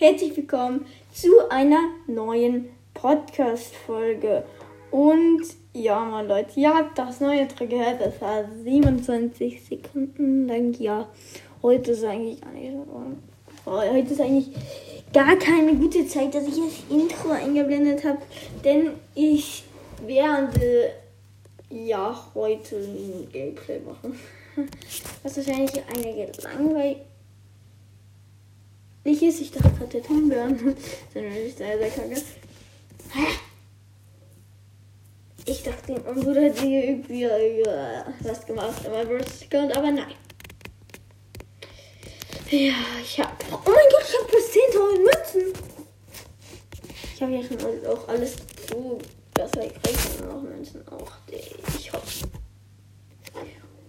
herzlich willkommen zu einer neuen Podcast-Folge. Und ja, meine Leute, ihr habt das neue Intro gehört. Das war 27 Sekunden lang. Ja, heute ist eigentlich gar nicht so. Heute ist eigentlich gar keine gute Zeit, dass ich das Intro eingeblendet habe. Denn ich werde ja heute ein Gameplay machen. Was wahrscheinlich einige langweilig ist. Ich dachte gerade der Ton wären. Sondern ich sehr, sehr kacke. Ich dachte, mein Bruder hat hier irgendwie äh, was gemacht, aber Burst Account, aber nein. Ja, ich hab. Oh mein Gott, ich hab plus 10.000 Münzen. Ich habe ja schon auch alles zu. Das heißt, ich noch Münzen auch. Ich hoffe.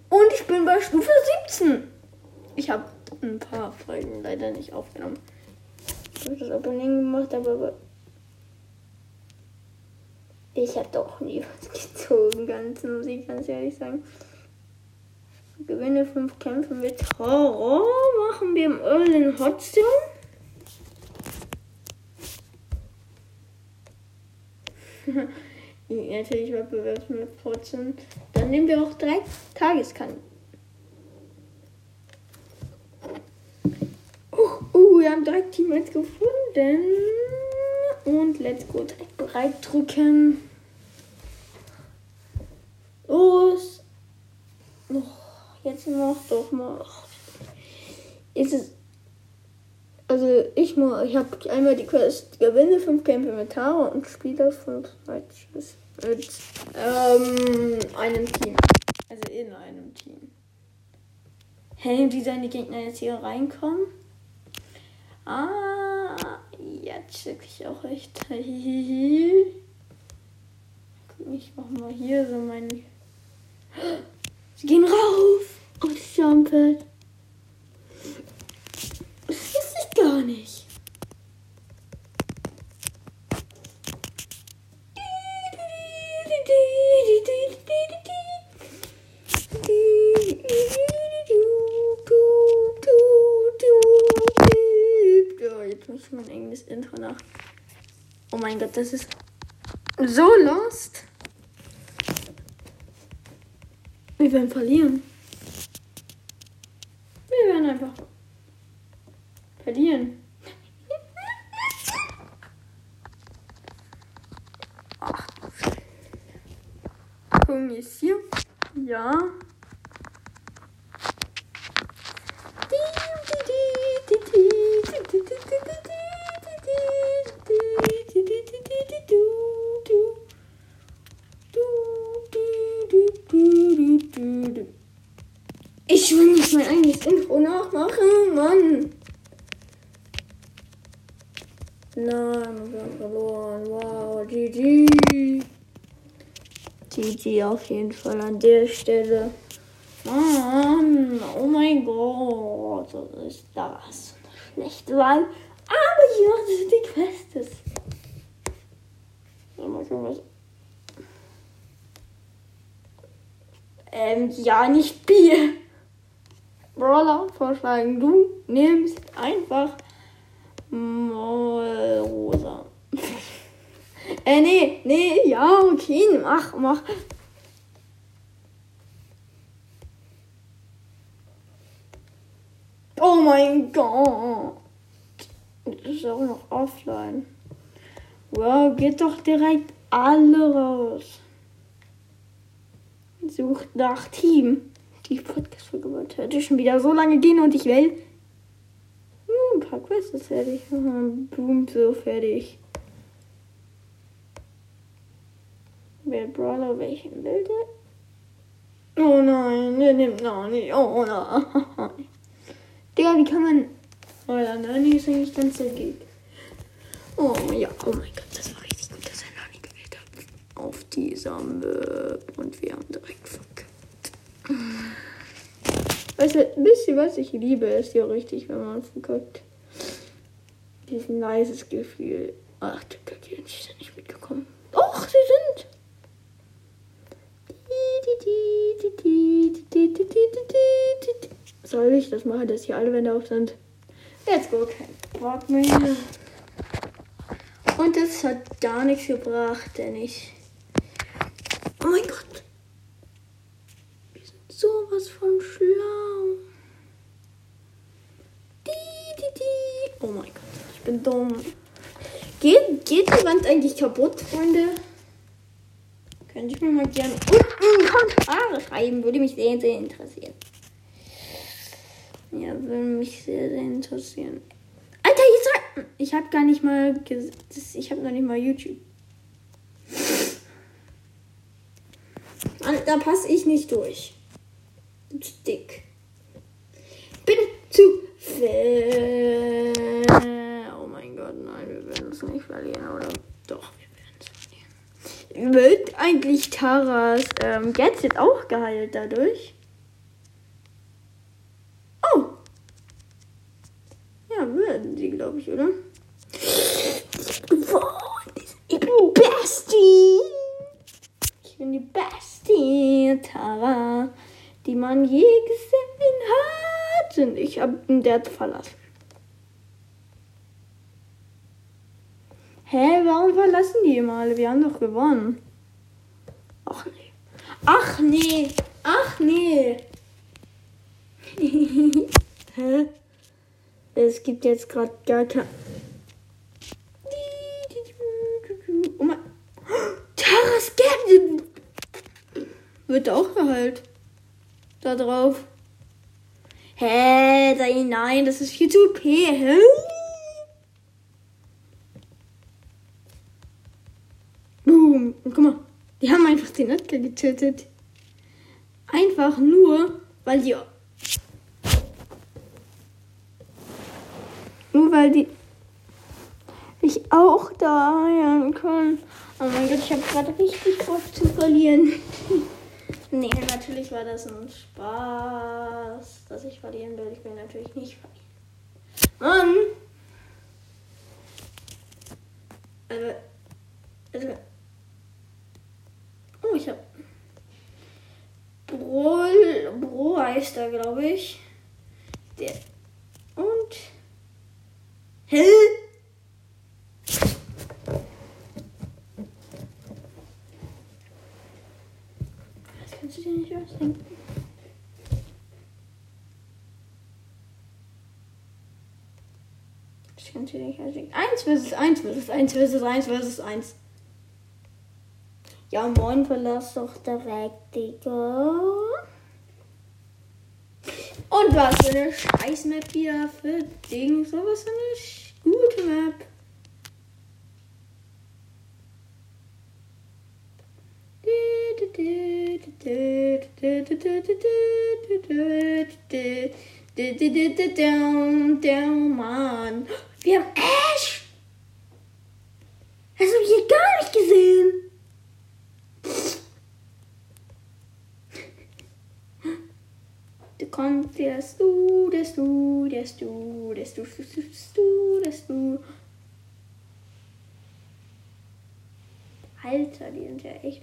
Und ich bin bei Stufe 17. Ich habe ein paar Folgen leider nicht aufgenommen. Ich habe das Opening gemacht, aber ich habe doch nie was gezogen, ganz muss ich ganz ehrlich sagen. Gewinne fünf Kämpfe mit Horror. Machen wir im Earl Hotstone. Natürlich Wettbewerb mit Fortune. Dann nehmen wir auch drei Tageskanten. Wir haben drei Teammates gefunden. Und let's go. Direkt bereit drücken. Los. Oh, jetzt noch doch mal. Ist es. Also ich muss, ich habe einmal die Quest gewinne fünf Kämpfe mit Tara und Spieler fünf Matches mit ähm, einem Team. Also in einem Team. Hey, wie sollen die Gegner jetzt hier reinkommen? Ah, jetzt check ich auch echt. Ich mach mal hier so mein. Sie gehen rauf aufs Jumpet. Das ist so lost. Wir werden verlieren. Wir werden einfach verlieren. Ach. Gucken ist hier. Ja. Ich will nicht mein eigenes Intro nachmachen, Mann. Nein, wir haben verloren. Wow, GG. GG auf jeden Fall an der Stelle. Mann, oh mein Gott, was ist das? Schlechte Wahl. Aber ich mache die Quests. Mal schon was. Ähm, ja, nicht Bier. Brawler vorschlagen. Du nimmst einfach mal rosa. Äh, nee, nee, ja, okay, mach, mach. Oh mein Gott. Das ist auch noch offline. Wow, geht doch direkt alle raus. Sucht nach Team. Die Podcast-Folge wird schon wieder so lange gehen und ich will. Hm, ein paar Quests fertig. Boom, so fertig. Wer Brawler welchen will der? Oh nein, der nimmt noch nicht. Oh nein. Digga, wie kann man. Oh ja, Nani ist eigentlich ganz sehr geht. Oh ja, oh mein Gott, das war richtig gut, dass er Nani gewählt hat. Auf dieser Map. Und wir haben direkt verkackt. Weißt du, wisst ihr, was ich liebe? Ist ja richtig, wenn man verkackt. Diesen nices Gefühl. Ach, du Kacke, die sind nicht mitgekommen. Soll ich das machen, dass hier alle Wände auf sind? Let's go, okay. Quark mehr. Und das hat gar nichts gebracht, denn ich. Oh mein Gott! Wir sind sowas von schlau. Oh mein Gott, ich bin dumm. Geht, geht die Wand eigentlich kaputt, Freunde? Könnte ich mir mal gerne unten Kommentare schreiben. Würde mich sehr, sehr interessieren. Ja, würde mich sehr, sehr interessieren. Alter, jetzt Ich habe gar nicht mal. Ich habe noch nicht mal YouTube. Da passe ich nicht durch. Zu dick. Bin zu fett. Oh mein Gott, nein, wir werden es nicht verlieren, oder? Doch, wir werden es verlieren. Wird eigentlich Taras ähm, Gadget auch geheilt dadurch? Oh! Ja, würden sie, glaube ich, oder? Ich bin Bestie! Ich bin die Bestie, Tara, die man je gesehen hat. Und ich habe den Dad verlassen. Hä, warum verlassen die mal? Wir haben doch gewonnen. Ach nee. Ach nee. Ach nee. Hä? Es gibt jetzt gerade gar kein. Oh mein. Taras Gadget wird auch geheilt. Da drauf. Hä? Nein, das ist viel zu OP. Hä? Boom. Und guck mal, die haben einfach den Edgar getötet. Einfach nur, weil die Nur weil die sich auch da heilen können. Oh mein Gott, ich habe gerade richtig Bock zu verlieren. nee, natürlich war das ein Spaß, dass ich verlieren will. Ich will natürlich nicht verlieren. Mann! Also, also oh, ich habe Bro, Bro heißt er, glaube ich. Der und Hä? Das kannst du dir nicht ausdenken. Das kannst du dir nicht ausdenken. Eins versus eins versus eins versus eins versus eins. Ja, moin, verlass doch direkt, Digga. Und was für eine Scheiß-Map hier für Ding. So was für eine Gute Map. Mann. Wir haben Ash. Hast du hier gar nicht gesehen? Du kommst, der du, der du, der du, der du, der du, der du. Alter, die sind ja echt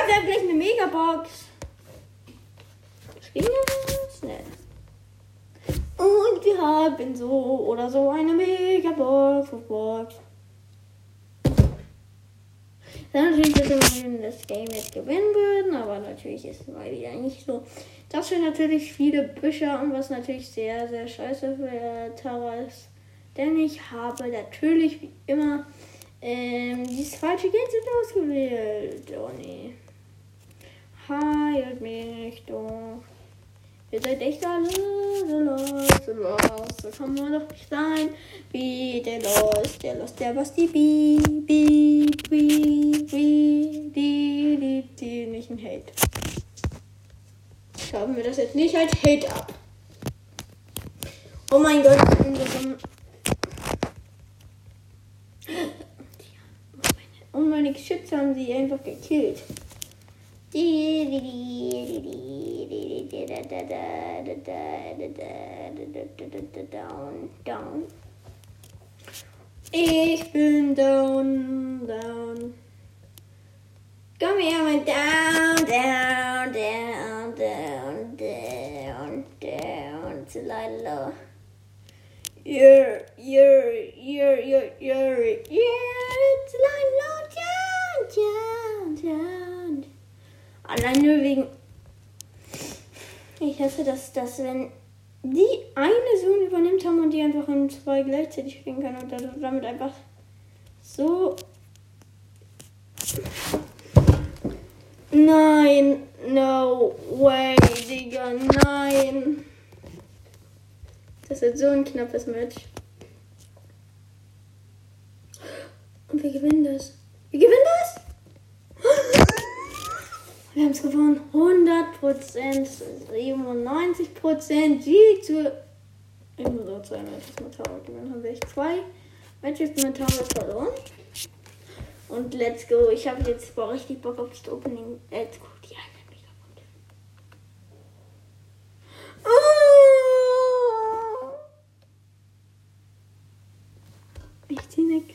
wir haben gleich eine Megabox. Schnell. Und wir haben so oder so eine Megabox. Box. Dann natürlich, dass wir das Game jetzt gewinnen würden, aber natürlich ist es mal wieder nicht so. Das sind natürlich viele Bücher und was natürlich sehr, sehr scheiße für Tara ist. Denn ich habe natürlich wie immer ähm, dieses falsche sind ausgewählt. Oh nee. Heilt mich doch. Ihr seid echt alle so los, so los. So kann man doch nicht sein wie der Los, der Los, der was die Bi, Bi, Bi, Bi, die, die, die, nicht ein Hate. Schauen wir das jetzt nicht als Hate ab. Oh mein Gott, und meine Geschütze haben sie einfach gekillt. Down, down. Ich bin down, down. Komm her, mein down, down, down, down, down, down, zu Lilo. You're, you're, you're, you're, you're, you're, it's Lilo, down, down, down. Allein nur wegen. Ich das, dass wenn die eine Zone übernimmt haben und die einfach in zwei gleichzeitig spielen kann und damit einfach so. Nein, no way, Digga, nein. Das wird so ein knappes Match. Und wir gewinnen das. Wir gewinnen das! Wir haben es gewonnen. 100 Prozent, 97 Prozent. Die zu. Ich muss auch zwei Matches mit Tower gewinnen. Haben wir echt zwei Matches mit Tower verloren. Und let's go. Ich habe jetzt boah, richtig Bock auf das Opening. Let's go. Die eine mega gut. Oh! Ich zieh nix.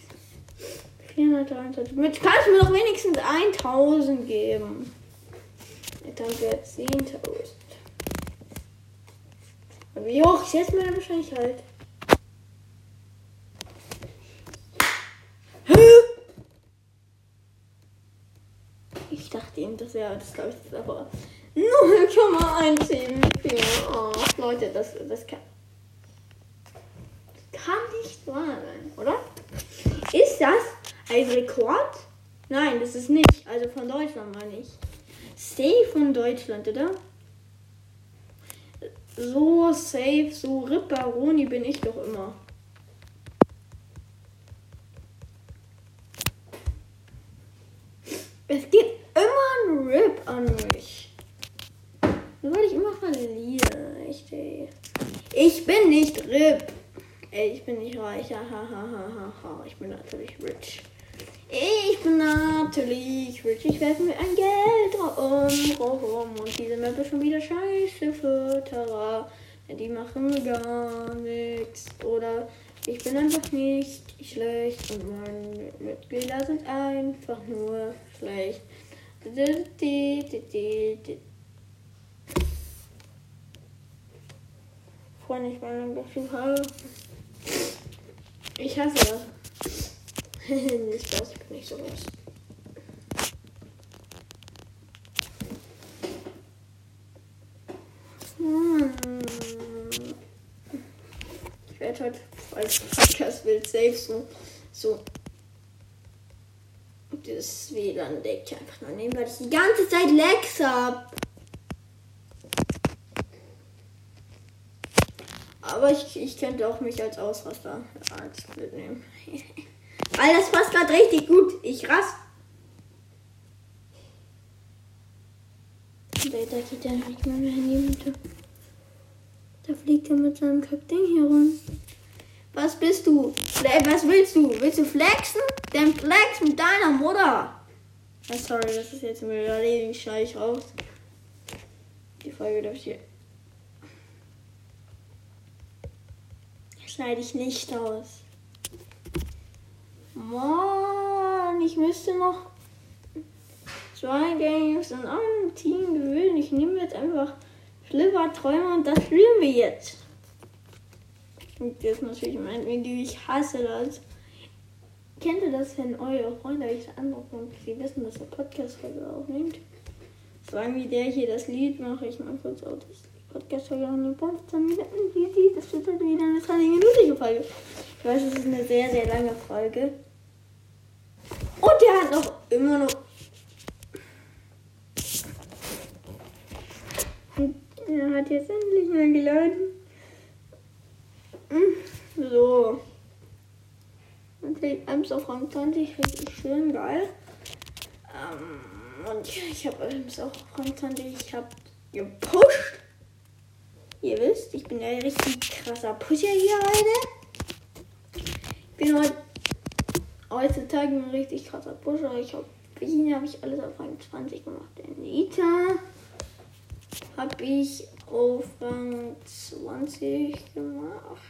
423. Mit kannst du mir doch wenigstens 1000 geben. Dann wäre 10.000. Und wie hoch ist jetzt meine Wahrscheinlichkeit? Ich dachte eben, das wäre das glaube ich, das aber 0,174. Oh, Leute, das, das kann, das kann nicht wahr sein, oder? Ist das ein Rekord? Nein, das ist nicht. Also von Deutschland meine ich. Safe von Deutschland, oder? So safe, so Ripperoni bin ich doch immer. Es gibt immer ein Rip an mich. Weil ich immer verliere. Echt, ey. Ich bin nicht Rip. Ey, ich bin nicht reich. Ha, ha, ha, ha, ha. Ich bin natürlich rich. Ich bin natürlich rich. Ich werfe mir ein Geld um, rum. Und diese Map ist schon wieder scheiße für Terra. Die machen gar nichts. Oder ich bin einfach nicht schlecht und meine Mitglieder sind einfach nur schlecht. Freunde, ich meine, ich hasse das. nicht Spaß, ich bin nicht so groß. Hm. Ich werde heute als Podcast-Bild safe so, so das WLAN deckt einfach nur nehmen, weil ich die ganze Zeit Lags hab. Aber ich, ich könnte auch mich als Ausraster als Bild. Weil das passt gerade richtig gut. Ich rass. Da geht ja nicht mehr Handy bitte. Da fliegt er mit seinem Kackding hier rum. Was bist du? Was willst du? Willst du flexen? Dann flex mit deiner Mutter. Oh, sorry, das ist jetzt mir erledigt. Schneide ich raus. Die Folge darf ich hier. Schneide ich nicht aus. Mann, ich müsste noch zwei Games in einem Team gewöhnen. Ich nehme jetzt einfach Schlimmer Träume und das spielen wir jetzt. Und ist natürlich mein Video. Ich hasse das. Kennt ihr das, wenn eure Freunde euch anrufen und sie wissen, dass ihr Podcast-Folge aufnimmt? Sagen wie der hier das Lied mache ich mal kurz auch das Podcast-Folge aufnimmt. 15 Minuten, wie das wird halt wieder eine 20-minütige Folge. Ich weiß, es ist eine sehr, sehr lange Folge. Und der hat noch immer noch. Er hat jetzt endlich mal geladen. Hm, So. Natürlich Ems auf Rang 20, richtig schön, geil. Ähm, und ja, ich habe Ems auf Rang 20, ich habe gepusht. Ihr wisst, ich bin ein richtig krasser Pusher hier heute. Ich bin heute heutzutage ein richtig krasser Pusher. Ich habe Wien habe ich alles auf Rang 20 gemacht. Den Nita habe ich auf Rang 20 gemacht.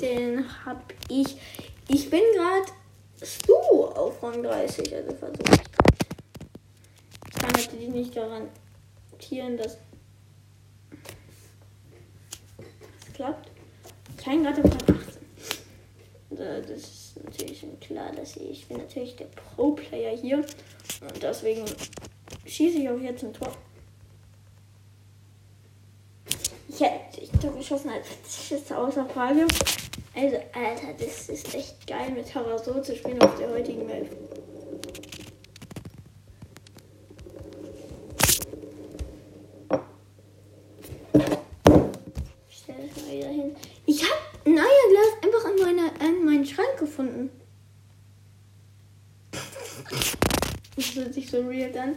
Den habe ich. Ich bin gerade Stu auf Rang 30, also versuche ich gerade. Ich kann natürlich nicht garantieren, dass es klappt. Ich kann gerade auf Rang 18. Das ist natürlich schon klar, dass ich, ich bin natürlich der Pro-Player hier und deswegen schieße ich auch jetzt ein Tor. Ich hätte ich Tor geschossen, als das ist außer Frage. Also, Alter, das ist echt geil, mit Taraso zu spielen auf der heutigen Welt. Ich stelle das mal wieder hin. Ich habe ein Eierglas einfach an, meiner, an meinen Schrank gefunden. Das hört sich an.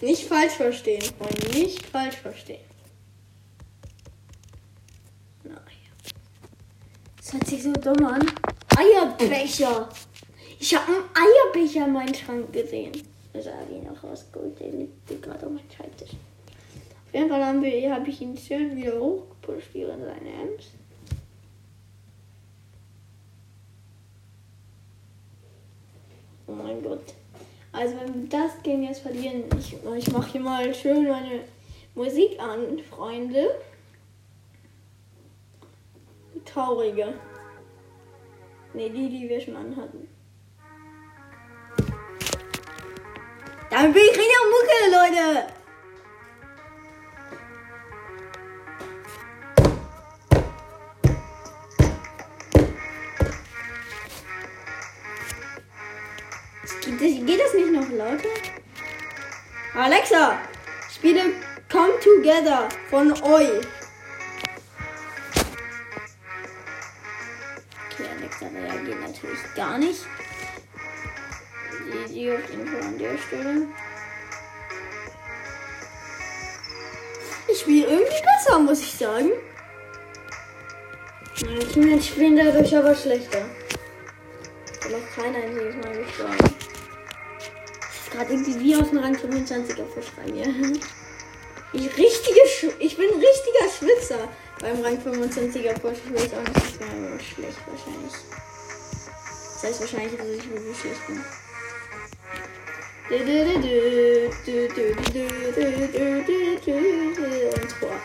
Nicht falsch verstehen, Freunde. Nicht falsch verstehen. Naja. Das hört sich so dumm an. Eierbecher. Ich habe einen Eierbecher in meinem Schrank gesehen. Also habe ich noch rausgeholt. Der liegt gerade auf meinem Schreibtisch. Auf jeden Fall habe hab ich ihn schön wieder hochgepusht hier in seine Ems. Oh mein Gott. Also wenn wir das Game jetzt verlieren, ich, ich mache hier mal schön meine Musik an, Freunde. Die traurige. Ne, die, die wir schon anhatten. Dann bin ich richtig Mucke, Leute. Das, geht das nicht noch lauter? Alexa, spiele Come Together von euch. Okay, Alexa reagiert natürlich gar nicht. Die, die auf jeden Fall an der Stelle. Ich spiele irgendwie besser, muss ich sagen. Meine Teammates spielen dadurch aber schlechter. Noch keiner in dieses Mal gestorben. Gerade irgendwie wie aus dem Rang 25er Fisch bei. Ich, richtige Sch ich bin ein richtiger Schwitzer beim Rang 25er Fisch. Ich weiß auch nicht, schlecht wahrscheinlich. Das heißt wahrscheinlich, dass ich wirklich schlecht bin. Und Tor.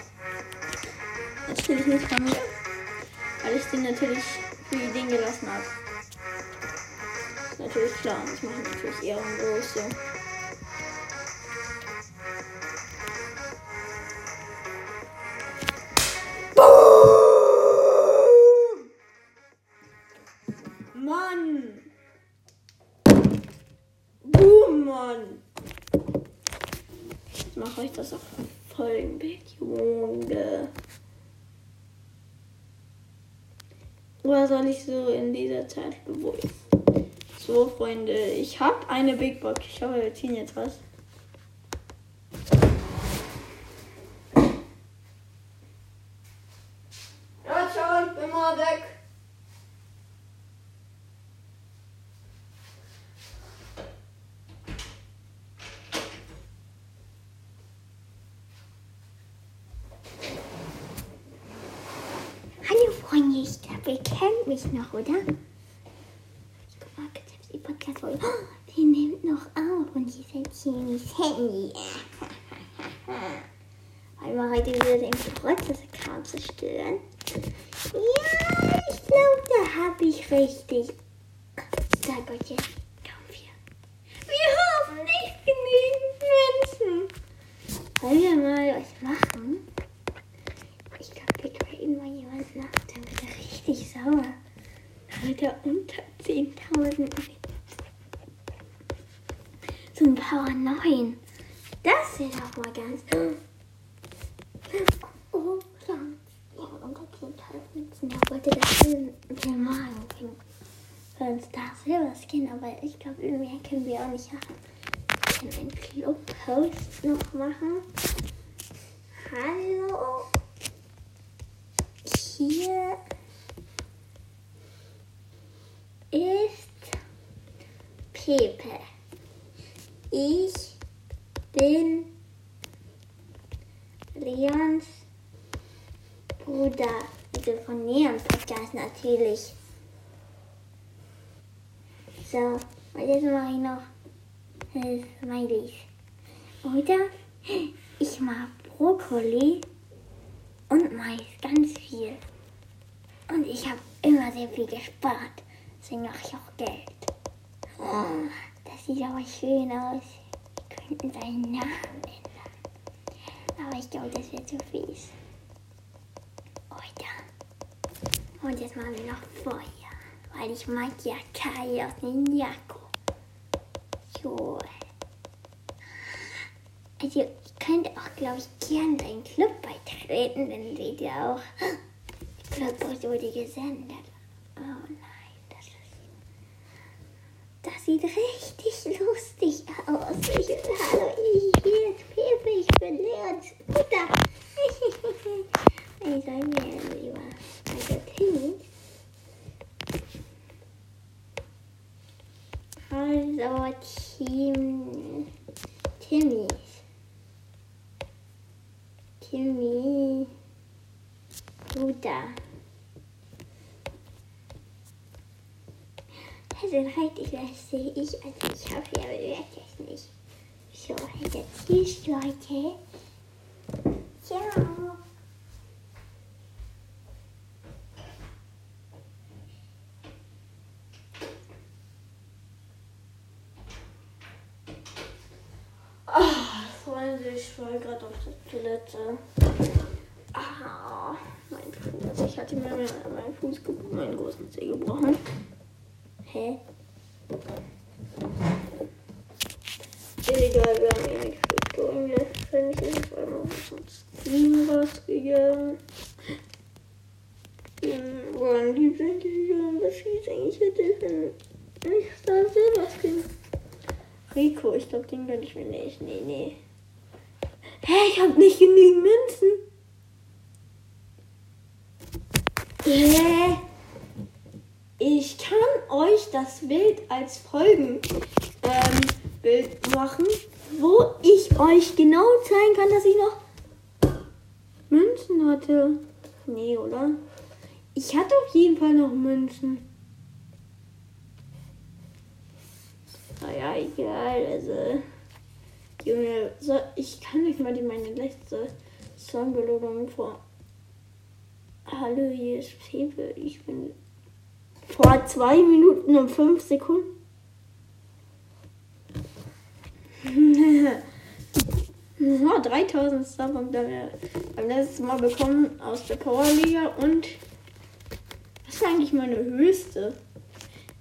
Natürlich nicht von mir. Weil ich den natürlich für den gelassen habe. Natürlich klar, das mache ich natürlich ehrenlos so. Boom! Mann! Boom, Mann! Ich mache euch das auch voll im Bild, Junge. Soll ich so in dieser Zeit bewohnen? So, Freunde, ich habe eine Big Box. Ich hoffe, wir ziehen jetzt was. Ja, ciao, ich bin mal weg. Hallo Freunde, ich glaube, ihr kennt mich noch, oder? Ich guck mal kurz auf die Podcast-Folge. Oh, die nimmt noch auf das Handy. Wollen wir heute wieder den Geburtstagskram zerstören? Ja, ich glaube, da habe ich richtig. Ich sag euch jetzt, komm wir. Wir haben nicht genügend Menschen. Wollen wir mal was machen? Ich glaube, wir traden mal jemanden ab, dann wird er richtig sauer. Dann wird er unter 10.000 Power 9. Das sieht auch mal ganz. Oh, ja. Ja, und der Kind halten. Er wollte das Film malen bringen. Für uns da selber Skin, aber ich glaube, mehr können wir auch nicht haben. Wir können einen Club-Post noch machen. Hallo. Hier ist Pepe. Ich bin Leons Bruder. Also von Leon Podcast natürlich. So, und jetzt mache ich noch Smileys. Oder ich mag Brokkoli und Mais, ganz viel. Und ich habe immer sehr viel gespart. Deswegen mache ich auch Geld. Oh, sieht aber schön aus. Wir könnten seinen Namen ändern. Aber ich glaube, das wäre zu fies. Oder? Und jetzt machen wir noch Feuer. Weil ich mag ja Kai aus Ninjago. So. Also, ich könnte auch, glaube ich, gern deinen Club beitreten. Dann seht ihr auch. Clubhouse wurde gesendet. Oh nein, das ist. Das sieht richtig lustig aus. Ich, hallo, ich hier ist Pepe, ich bin Leons Mutter. ich soll mir lieber. Also, Timmy. Also, Team. Timmy. Timmy. Bruder. Also richtig lustig. Ich, also ich hoffe, ihr bewertet es nicht. So, also tschüss, Leute. Ciao. Ah, Freunde, ich war gerade auf der Toilette. Ah, mein Fuß. Ich hatte mir meinen Fuß, meinen großen Zeh gebrochen. Hä? Egal, wir haben eh nicht viel. Jetzt bin ich irgendwann mal zum Stream rausgegangen. Bin woran die sind gegangen, was hieß eigentlich hätte nicht Star Silver Skin. Rico, ich glaube, den gönn ich mir nicht. Nee, nee. Hä, ich hab nicht genügend Münzen. Hä? Ich kann euch das Bild als Folgenbild ähm, machen, wo ich euch genau zeigen kann, dass ich noch Münzen hatte. Nee, oder? Ich hatte auf jeden Fall noch Münzen. Naja, egal, also. Junge, so, ich kann euch mal die meine letzte Songbelohnung vor. Hallo, hier ist Pepe. Ich bin vor zwei Minuten und fünf Sekunden. oh, 3000 Starpunkte haben wir beim letzten Mal bekommen aus der Powerliga und was war eigentlich meine höchste?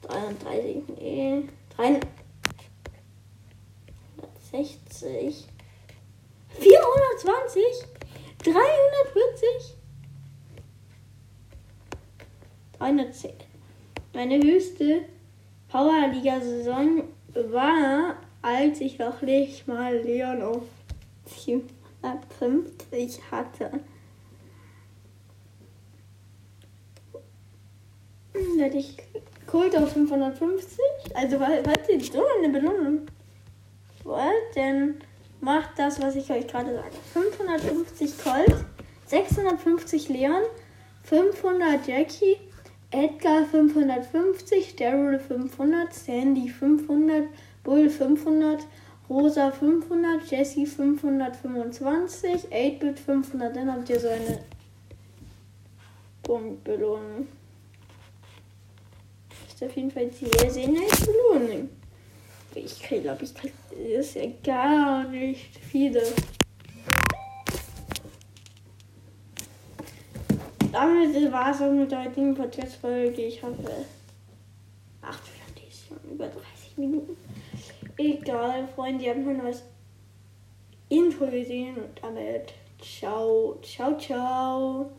33, nee, 360, 420, 340, 310. Meine höchste Powerliga-Saison war, als ich noch nicht mal Leon auf 750 hatte. Da ich Kult auf 550. Also, was was ist so eine Belohnung? Wollt, dann macht das, was ich euch gerade sage. 550 Colt, 650 Leon, 500 Jackie, Edgar 550, Daryl 500, Sandy 500, Bull 500, Rosa 500, Jessie 525, 8-Bit 500. Dann habt ihr so eine Punktbelohnung. Ist auf jeden Fall sehr, sehr nice Belohnung. Ich glaube, ich krieg das ist ja gar nicht viele. Damit war es auch mit der heutigen Podcast-Folge. Ich hoffe, ach, die ist schon über 30 Minuten. Egal, Freunde, ihr habt mein neues Intro gesehen und damit ciao, ciao, ciao.